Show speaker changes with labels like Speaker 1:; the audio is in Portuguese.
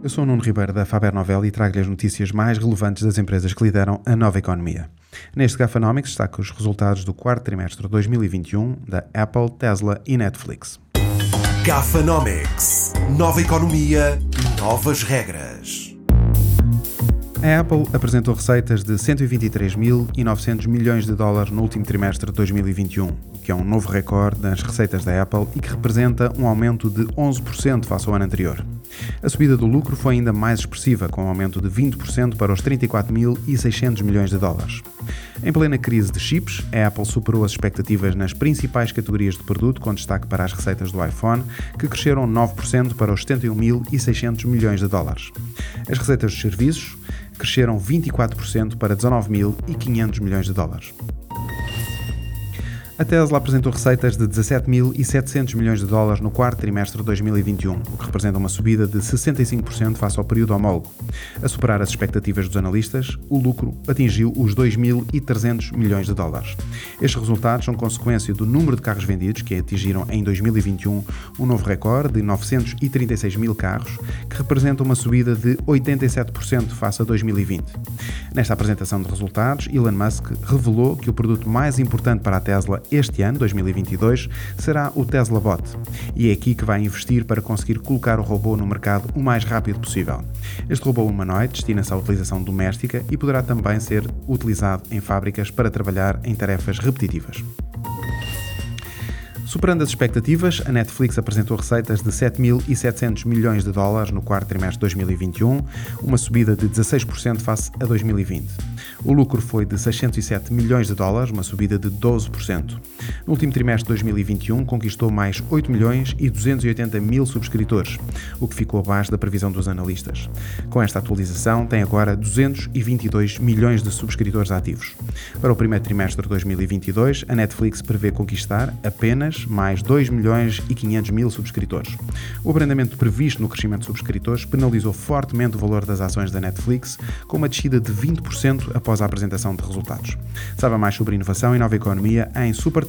Speaker 1: Eu sou o Nuno Ribeiro da Faber Novel e trago-lhe as notícias mais relevantes das empresas que lideram a nova economia. Neste Gafanomics destaco os resultados do quarto trimestre de 2021 da Apple, Tesla e Netflix.
Speaker 2: Gafanomics. Nova economia, novas regras.
Speaker 1: A Apple apresentou receitas de 123.900 milhões de dólares no último trimestre de 2021, o que é um novo recorde nas receitas da Apple e que representa um aumento de 11% face ao ano anterior. A subida do lucro foi ainda mais expressiva, com um aumento de 20% para os 34.600 milhões de dólares. Em plena crise de chips, a Apple superou as expectativas nas principais categorias de produto, com destaque para as receitas do iPhone, que cresceram 9% para os 71.600 milhões de dólares. As receitas dos serviços cresceram 24% para 19.500 milhões de dólares. A Tesla apresentou receitas de 17.700 milhões de dólares no quarto trimestre de 2021, o que representa uma subida de 65% face ao período homólogo. A superar as expectativas dos analistas, o lucro atingiu os 2.300 milhões de dólares. Estes resultados são consequência do número de carros vendidos, que atingiram em 2021 um novo recorde de 936 mil carros, que representa uma subida de 87% face a 2020. Nesta apresentação de resultados, Elon Musk revelou que o produto mais importante para a Tesla este ano, 2022, será o Tesla Bot. E é aqui que vai investir para conseguir colocar o robô no mercado o mais rápido possível. Este robô humanoide destina-se à utilização doméstica e poderá também ser utilizado em fábricas para trabalhar em tarefas repetitivas. Superando as expectativas, a Netflix apresentou receitas de 7.700 milhões de dólares no quarto trimestre de 2021, uma subida de 16% face a 2020. O lucro foi de 607 milhões de dólares, uma subida de 12%. No último trimestre de 2021, conquistou mais 8 milhões e 280 mil subscritores, o que ficou abaixo da previsão dos analistas. Com esta atualização, tem agora 222 milhões de subscritores ativos. Para o primeiro trimestre de 2022, a Netflix prevê conquistar apenas mais 2 milhões e 500 mil subscritores. O abrandamento previsto no crescimento de subscritores penalizou fortemente o valor das ações da Netflix, com uma descida de 20% após a apresentação de resultados. Saiba mais sobre inovação e nova economia em